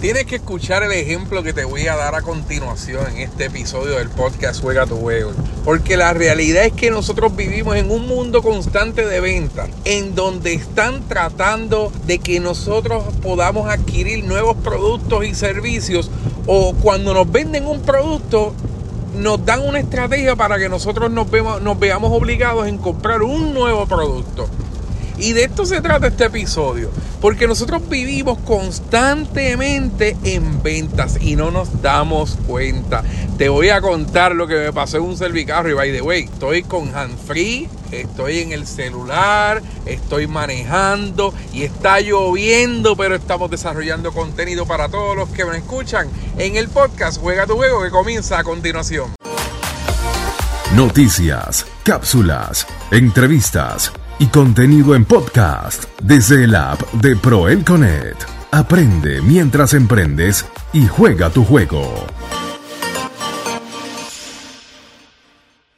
Tienes que escuchar el ejemplo que te voy a dar a continuación en este episodio del podcast Juega tu Juego. Porque la realidad es que nosotros vivimos en un mundo constante de ventas, en donde están tratando de que nosotros podamos adquirir nuevos productos y servicios, o cuando nos venden un producto, nos dan una estrategia para que nosotros nos, nos veamos obligados en comprar un nuevo producto. Y de esto se trata este episodio. Porque nosotros vivimos constantemente en ventas y no nos damos cuenta. Te voy a contar lo que me pasó en un servicarro y by the way, estoy con hand free, estoy en el celular, estoy manejando y está lloviendo, pero estamos desarrollando contenido para todos los que me escuchan en el podcast Juega tu juego que comienza a continuación. Noticias, cápsulas, entrevistas y contenido en podcast desde el app de Proelconet. Aprende mientras emprendes y juega tu juego.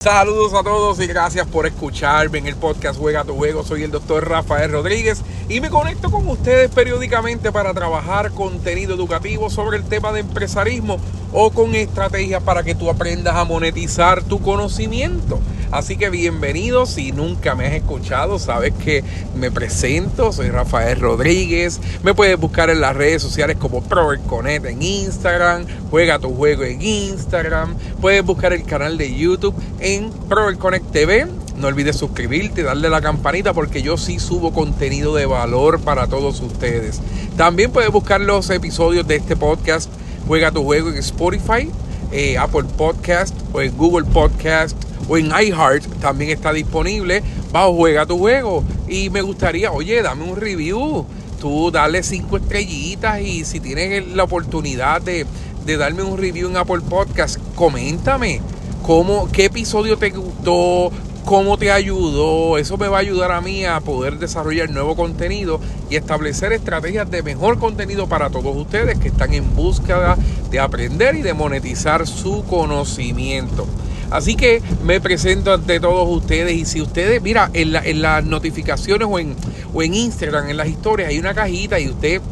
Saludos a todos y gracias por escucharme en el podcast Juega tu Juego. Soy el doctor Rafael Rodríguez y me conecto con ustedes periódicamente para trabajar contenido educativo sobre el tema de empresarismo o con estrategias para que tú aprendas a monetizar tu conocimiento. Así que bienvenidos, si nunca me has escuchado, sabes que me presento, soy Rafael Rodríguez, me puedes buscar en las redes sociales como ProErConnect en Instagram, Juega tu Juego en Instagram, puedes buscar el canal de YouTube en ProErConnect TV, no olvides suscribirte, darle la campanita porque yo sí subo contenido de valor para todos ustedes. También puedes buscar los episodios de este podcast Juega tu juego en Spotify, eh, Apple Podcast o en Google Podcast o en iHeart. También está disponible bajo Juega tu juego. Y me gustaría, oye, dame un review. Tú dale cinco estrellitas y si tienes la oportunidad de, de darme un review en Apple Podcast, coméntame cómo, qué episodio te gustó, cómo te ayudó. Eso me va a ayudar a mí a poder desarrollar nuevo contenido y establecer estrategias de mejor contenido para todos ustedes que están en búsqueda de aprender y de monetizar su conocimiento. Así que me presento ante todos ustedes y si ustedes, mira, en, en las notificaciones o en, o en Instagram, en las historias, hay una cajita y usted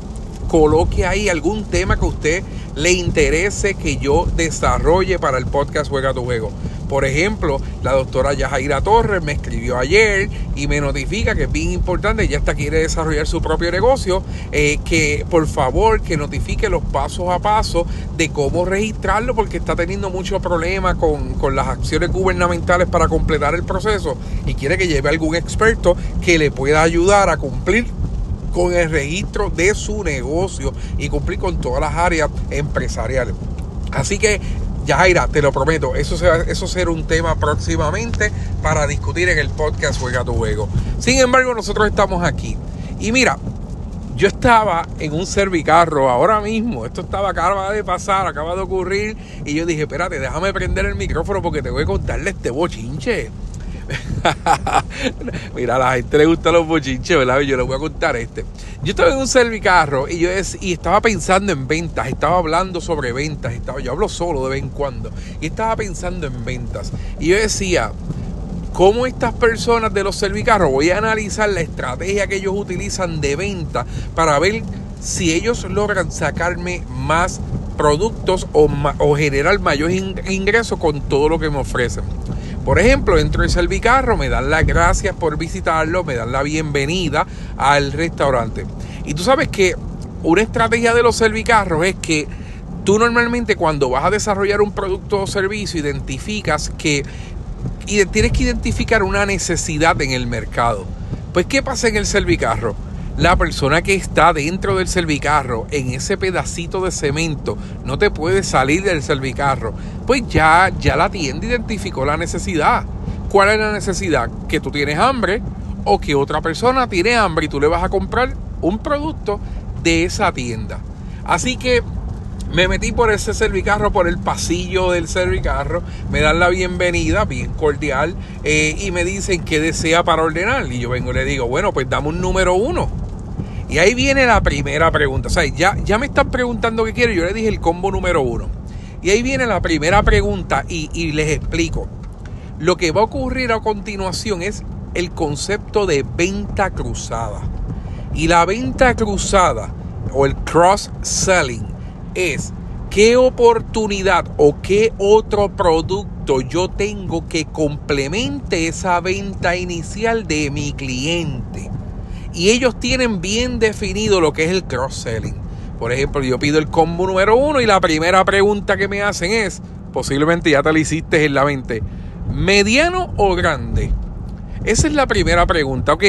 coloque ahí algún tema que a usted le interese que yo desarrolle para el podcast Juega tu Juego. Por ejemplo, la doctora Yajaira Torres me escribió ayer y me notifica que es bien importante, ella está quiere desarrollar su propio negocio, eh, que por favor que notifique los pasos a paso de cómo registrarlo porque está teniendo mucho problema con, con las acciones gubernamentales para completar el proceso y quiere que lleve algún experto que le pueda ayudar a cumplir con el registro de su negocio y cumplir con todas las áreas empresariales. Así que Yajaira, te lo prometo, eso, será, eso será un tema próximamente para discutir en el podcast Juega tu Juego. Sin embargo, nosotros estamos aquí. Y mira, yo estaba en un servicarro ahora mismo, esto estaba acaba de pasar, acaba de ocurrir, y yo dije, espérate, déjame prender el micrófono porque te voy a contarle este bochinche. Mira, a la gente le gustan los bochinches, ¿verdad? Yo les voy a contar este. Yo estaba en un servicarro y yo y estaba pensando en ventas, estaba hablando sobre ventas, estaba, yo hablo solo de vez en cuando, y estaba pensando en ventas. Y yo decía, ¿cómo estas personas de los servicarros, voy a analizar la estrategia que ellos utilizan de venta para ver si ellos logran sacarme más productos o, o generar mayor ingreso con todo lo que me ofrecen. Por ejemplo, entro en Servicarro, me dan las gracias por visitarlo, me dan la bienvenida al restaurante. Y tú sabes que una estrategia de los servicarros es que tú normalmente cuando vas a desarrollar un producto o servicio identificas que y tienes que identificar una necesidad en el mercado. Pues ¿qué pasa en el servicarro? La persona que está dentro del servicarro, en ese pedacito de cemento, no te puede salir del servicarro, pues ya, ya la tienda identificó la necesidad. ¿Cuál es la necesidad? Que tú tienes hambre o que otra persona tiene hambre y tú le vas a comprar un producto de esa tienda. Así que me metí por ese servicarro, por el pasillo del servicarro, me dan la bienvenida, bien cordial, eh, y me dicen qué desea para ordenar. Y yo vengo y le digo, bueno, pues dame un número uno. Y ahí viene la primera pregunta. O ya, ya me están preguntando qué quiero. Yo le dije el combo número uno. Y ahí viene la primera pregunta y, y les explico. Lo que va a ocurrir a continuación es el concepto de venta cruzada. Y la venta cruzada o el cross-selling es qué oportunidad o qué otro producto yo tengo que complemente esa venta inicial de mi cliente. Y ellos tienen bien definido lo que es el cross-selling. Por ejemplo, yo pido el combo número uno y la primera pregunta que me hacen es, posiblemente ya te la hiciste en la mente, ¿mediano o grande? Esa es la primera pregunta, ok.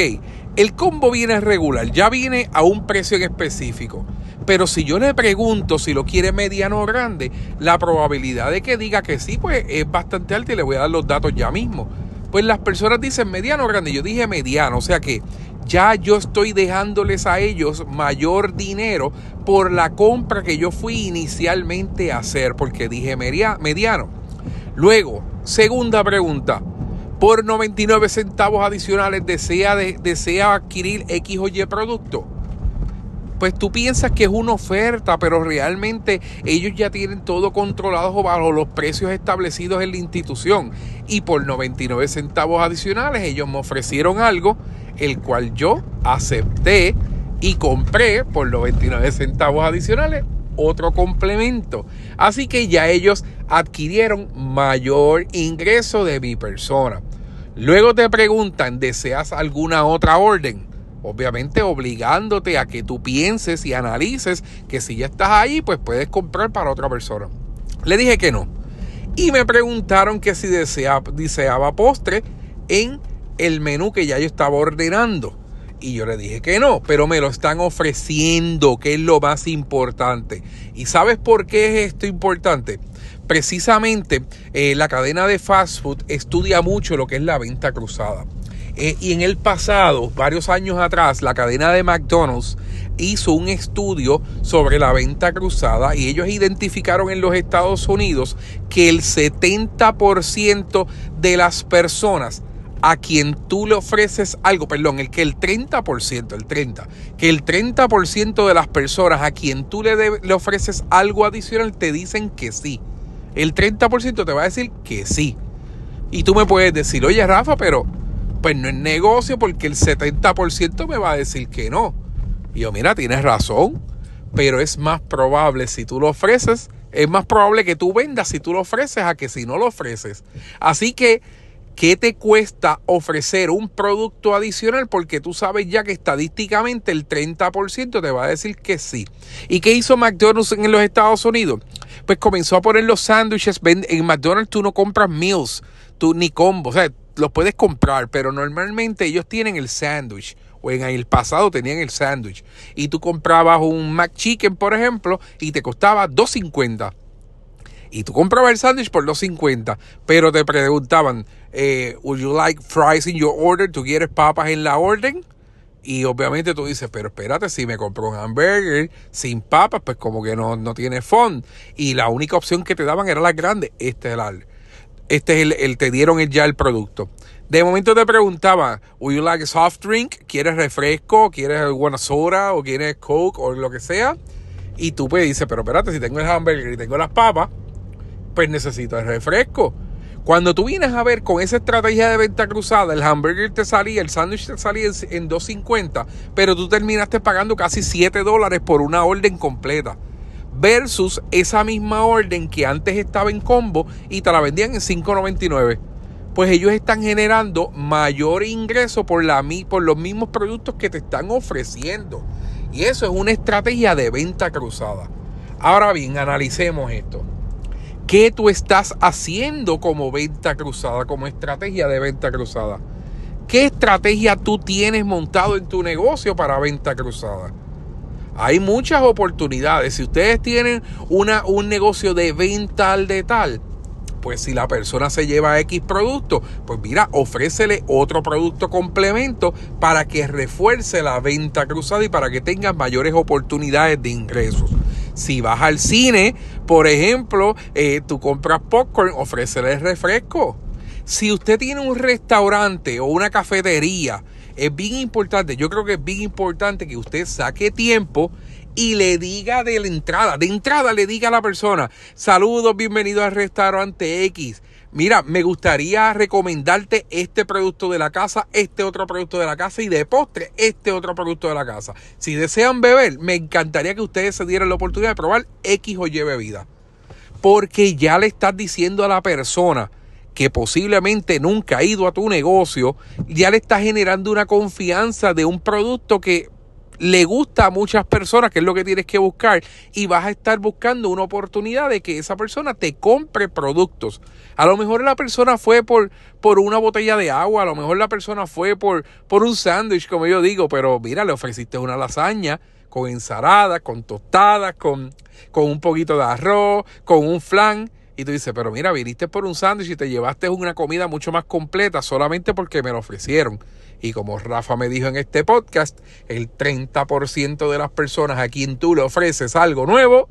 El combo viene regular, ya viene a un precio en específico. Pero si yo le pregunto si lo quiere mediano o grande, la probabilidad de que diga que sí, pues es bastante alta y le voy a dar los datos ya mismo. Pues las personas dicen mediano o grande. Yo dije mediano, o sea que ya yo estoy dejándoles a ellos mayor dinero por la compra que yo fui inicialmente a hacer, porque dije mediano. Luego, segunda pregunta. Por 99 centavos adicionales desea, desea adquirir X o Y producto pues tú piensas que es una oferta, pero realmente ellos ya tienen todo controlado bajo los precios establecidos en la institución. Y por 99 centavos adicionales ellos me ofrecieron algo, el cual yo acepté y compré por 99 centavos adicionales otro complemento. Así que ya ellos adquirieron mayor ingreso de mi persona. Luego te preguntan, ¿deseas alguna otra orden? Obviamente obligándote a que tú pienses y analices que si ya estás ahí, pues puedes comprar para otra persona. Le dije que no. Y me preguntaron que si deseaba, postre en el menú que ya yo estaba ordenando. Y yo le dije que no, pero me lo están ofreciendo, que es lo más importante. ¿Y sabes por qué es esto importante? Precisamente eh, la cadena de fast food estudia mucho lo que es la venta cruzada. Eh, y en el pasado, varios años atrás, la cadena de McDonald's hizo un estudio sobre la venta cruzada y ellos identificaron en los Estados Unidos que el 70% de las personas a quien tú le ofreces algo, perdón, el que el 30%, el 30, que el 30% de las personas a quien tú le, le ofreces algo adicional te dicen que sí. El 30% te va a decir que sí. Y tú me puedes decir, oye Rafa, pero pues no es negocio porque el 70% me va a decir que no. Y yo, mira, tienes razón, pero es más probable si tú lo ofreces, es más probable que tú vendas si tú lo ofreces a que si no lo ofreces. Así que, ¿qué te cuesta ofrecer un producto adicional? Porque tú sabes ya que estadísticamente el 30% te va a decir que sí. ¿Y qué hizo McDonald's en los Estados Unidos? Pues comenzó a poner los sándwiches. En McDonald's tú no compras meals, tú ni combos. O sea, los puedes comprar, pero normalmente ellos tienen el sándwich. O en el pasado tenían el sándwich. Y tú comprabas un McChicken, por ejemplo, y te costaba 2.50. Y tú comprabas el sándwich por 2.50. Pero te preguntaban, eh, ¿Would you like fries in your order? ¿Tú quieres papas en la orden? Y obviamente tú dices, pero espérate, si me compro un hamburger sin papas, pues como que no, no tiene fond. Y la única opción que te daban era la grande. Este es el este es el, te dieron ya el producto. De momento te preguntaba, ¿Would you like a soft drink? ¿Quieres refresco? ¿Quieres alguna soda? ¿O quieres coke? O lo que sea. Y tú pues dices, pero espérate, si tengo el hamburger y tengo las papas, pues necesito el refresco. Cuando tú vienes a ver con esa estrategia de venta cruzada, el hamburger te salía, el sándwich te salía en 2.50, pero tú terminaste pagando casi 7 dólares por una orden completa versus esa misma orden que antes estaba en combo y te la vendían en 5.99. Pues ellos están generando mayor ingreso por, la, por los mismos productos que te están ofreciendo. Y eso es una estrategia de venta cruzada. Ahora bien, analicemos esto. ¿Qué tú estás haciendo como venta cruzada, como estrategia de venta cruzada? ¿Qué estrategia tú tienes montado en tu negocio para venta cruzada? Hay muchas oportunidades. Si ustedes tienen una, un negocio de venta al de tal, pues si la persona se lleva X producto, pues mira, ofrécele otro producto complemento para que refuerce la venta cruzada y para que tengas mayores oportunidades de ingresos. Si vas al cine, por ejemplo, eh, tú compras popcorn, ofrécele refresco. Si usted tiene un restaurante o una cafetería, es bien importante, yo creo que es bien importante que usted saque tiempo y le diga de la entrada, de entrada le diga a la persona, saludos, bienvenido al restaurante X. mira, me gustaría recomendarte este producto de la casa, este otro producto de la casa y de postre, este otro producto de la casa. Si desean beber, me encantaría que ustedes se dieran la oportunidad de probar X o Y bebida. Porque ya le estás diciendo a la persona que posiblemente nunca ha ido a tu negocio, ya le estás generando una confianza de un producto que le gusta a muchas personas, que es lo que tienes que buscar, y vas a estar buscando una oportunidad de que esa persona te compre productos. A lo mejor la persona fue por, por una botella de agua, a lo mejor la persona fue por, por un sándwich, como yo digo, pero mira, le ofreciste una lasaña con ensalada, con tostadas, con, con un poquito de arroz, con un flan. Y tú dices, pero mira, viniste por un sándwich y te llevaste una comida mucho más completa solamente porque me lo ofrecieron. Y como Rafa me dijo en este podcast, el 30% de las personas a quien tú le ofreces algo nuevo,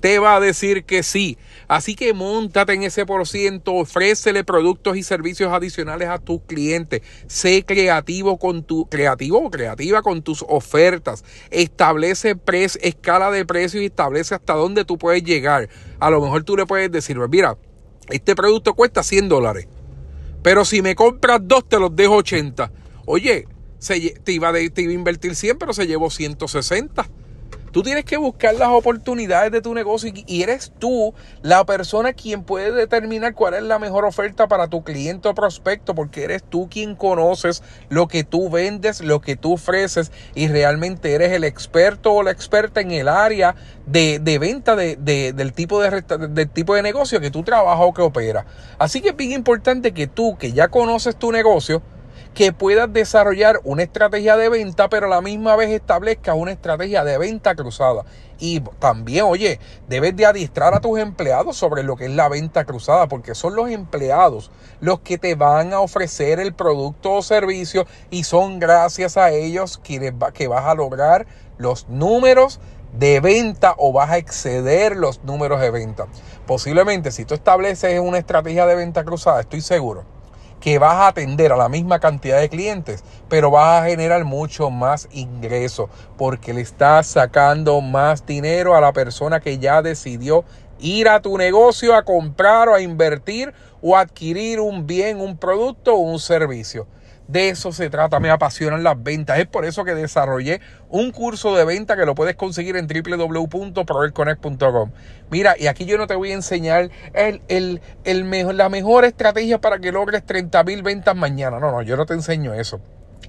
te va a decir que sí. Así que montate en ese por ciento, ofrécele productos y servicios adicionales a tus clientes. Sé creativo con tu creativo o creativa con tus ofertas. Establece escala de precios y establece hasta dónde tú puedes llegar. A lo mejor tú le puedes decir, pues mira, este producto cuesta 100 dólares. Pero si me compras dos, te los dejo 80. Oye, te, iba te iba a invertir 100, pero se llevó 160. Tú tienes que buscar las oportunidades de tu negocio y eres tú la persona quien puede determinar cuál es la mejor oferta para tu cliente o prospecto, porque eres tú quien conoces lo que tú vendes, lo que tú ofreces y realmente eres el experto o la experta en el área de, venta del, tipo de, del tipo de negocio que tú trabajas o que operas. Así que es bien importante que tú, que ya conoces tu negocio, que puedas desarrollar una estrategia de venta, pero a la misma vez establezcas una estrategia de venta cruzada. Y también, oye, debes de adiestrar a tus empleados sobre lo que es la venta cruzada, porque son los empleados los que te van a ofrecer el producto o servicio y son gracias a ellos que, que vas a lograr los números de venta o vas a exceder los números de venta. Posiblemente si tú estableces una estrategia de venta cruzada, estoy seguro que vas a atender a la misma cantidad de clientes, pero vas a generar mucho más ingreso porque le estás sacando más dinero a la persona que ya decidió ir a tu negocio a comprar o a invertir o adquirir un bien, un producto o un servicio. De eso se trata, me apasionan las ventas. Es por eso que desarrollé un curso de venta que lo puedes conseguir en www.proelconnect.com. Mira, y aquí yo no te voy a enseñar el, el, el mejor, la mejor estrategia para que logres 30 mil ventas mañana. No, no, yo no te enseño eso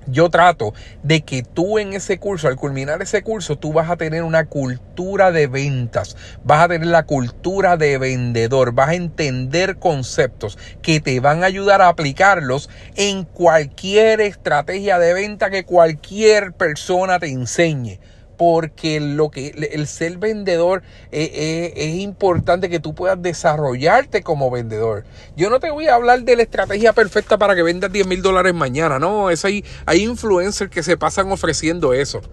yo trato de que tú en ese curso, al culminar ese curso, tú vas a tener una cultura de ventas, vas a tener la cultura de vendedor, vas a entender conceptos que te van a ayudar a aplicarlos en cualquier estrategia de venta que cualquier persona te enseñe porque lo que el ser vendedor eh, eh, es importante que tú puedas desarrollarte como vendedor. Yo no te voy a hablar de la estrategia perfecta para que vendas 10 mil dólares mañana, no, es ahí, hay influencers que se pasan ofreciendo eso.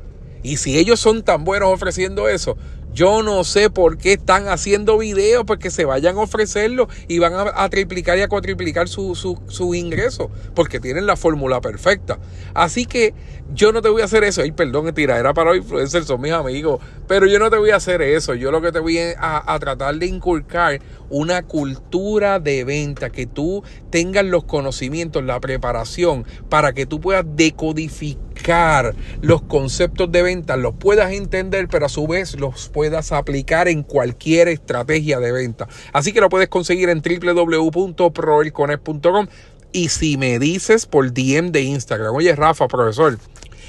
Y si ellos son tan buenos ofreciendo eso, yo no sé por qué están haciendo videos, porque se vayan a ofrecerlo y van a, triplicar y a cuatriplicar su, su, su ingreso, porque tienen la fórmula perfecta. Así que yo no te voy a hacer eso. Ay, perdón, era para los influencers, son mis amigos. Pero yo no te voy a hacer eso. Yo lo que te voy a, a, tratar de inculcar una cultura de venta, que tú tengas los conocimientos, la preparación, para que tú puedas decodificar los conceptos de venta, los puedas entender, pero a su vez los puedas aplicar en cualquier estrategia de venta. Así que lo puedes conseguir en www.proelconet.com y si me dices por DM de Instagram, oye Rafa, profesor,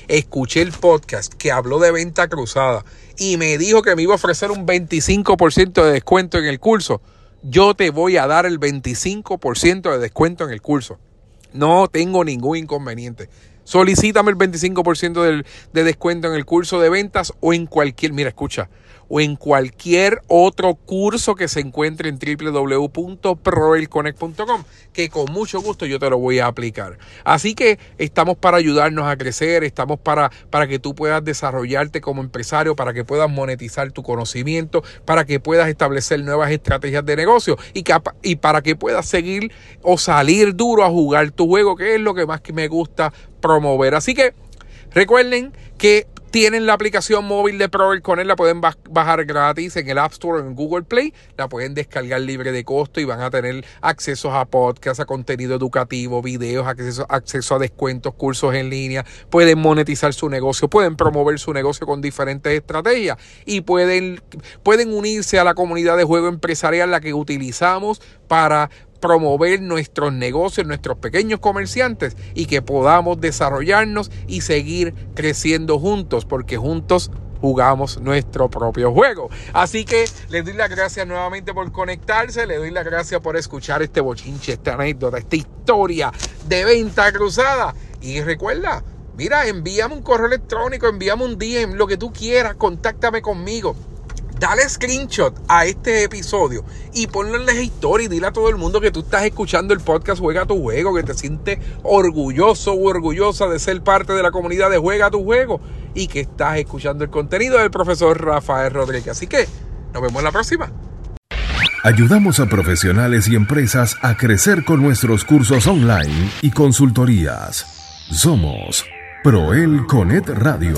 escuché el podcast que habló de venta cruzada y me dijo que me iba a ofrecer un 25% de descuento en el curso, yo te voy a dar el 25% de descuento en el curso. No tengo ningún inconveniente. Solicítame el 25% de descuento en el curso de ventas o en cualquier, mira, escucha, o en cualquier otro curso que se encuentre en www.proelconnect.com, que con mucho gusto yo te lo voy a aplicar. Así que estamos para ayudarnos a crecer, estamos para, para que tú puedas desarrollarte como empresario, para que puedas monetizar tu conocimiento, para que puedas establecer nuevas estrategias de negocio y, y para que puedas seguir o salir duro a jugar tu juego, que es lo que más que me gusta promover. Así que recuerden que Tienen la aplicación móvil de Proel con él, la pueden bajar gratis en el App Store o en Google Play, la pueden descargar libre de costo y van a tener acceso a podcasts, a contenido educativo, videos, acceso, acceso a descuentos, cursos en línea, pueden monetizar su negocio, pueden promover su negocio con diferentes estrategias y pueden, pueden unirse a la comunidad de juego empresarial la que utilizamos para promover nuestros negocios, nuestros pequeños comerciantes y que podamos desarrollarnos y seguir creciendo juntos, porque juntos jugamos nuestro propio juego. Así que les doy las gracias nuevamente por conectarse, les doy las gracias por escuchar este bochinche, esta anécdota, esta historia de venta cruzada. Y recuerda, mira, envíame un correo electrónico, envíame un DM, lo que tú quieras, contáctame conmigo dale screenshot a este episodio y ponlo en las historias y dile a todo el mundo que tú estás escuchando el podcast Juega tu Juego, que te sientes orgulloso o orgullosa de ser parte de la comunidad de Juega tu Juego y que estás escuchando el contenido del profesor Rafael Rodríguez. Así que nos vemos en la próxima. Ayudamos a profesionales y empresas a crecer con nuestros cursos online y consultorías. Somos Proel Conet Radio.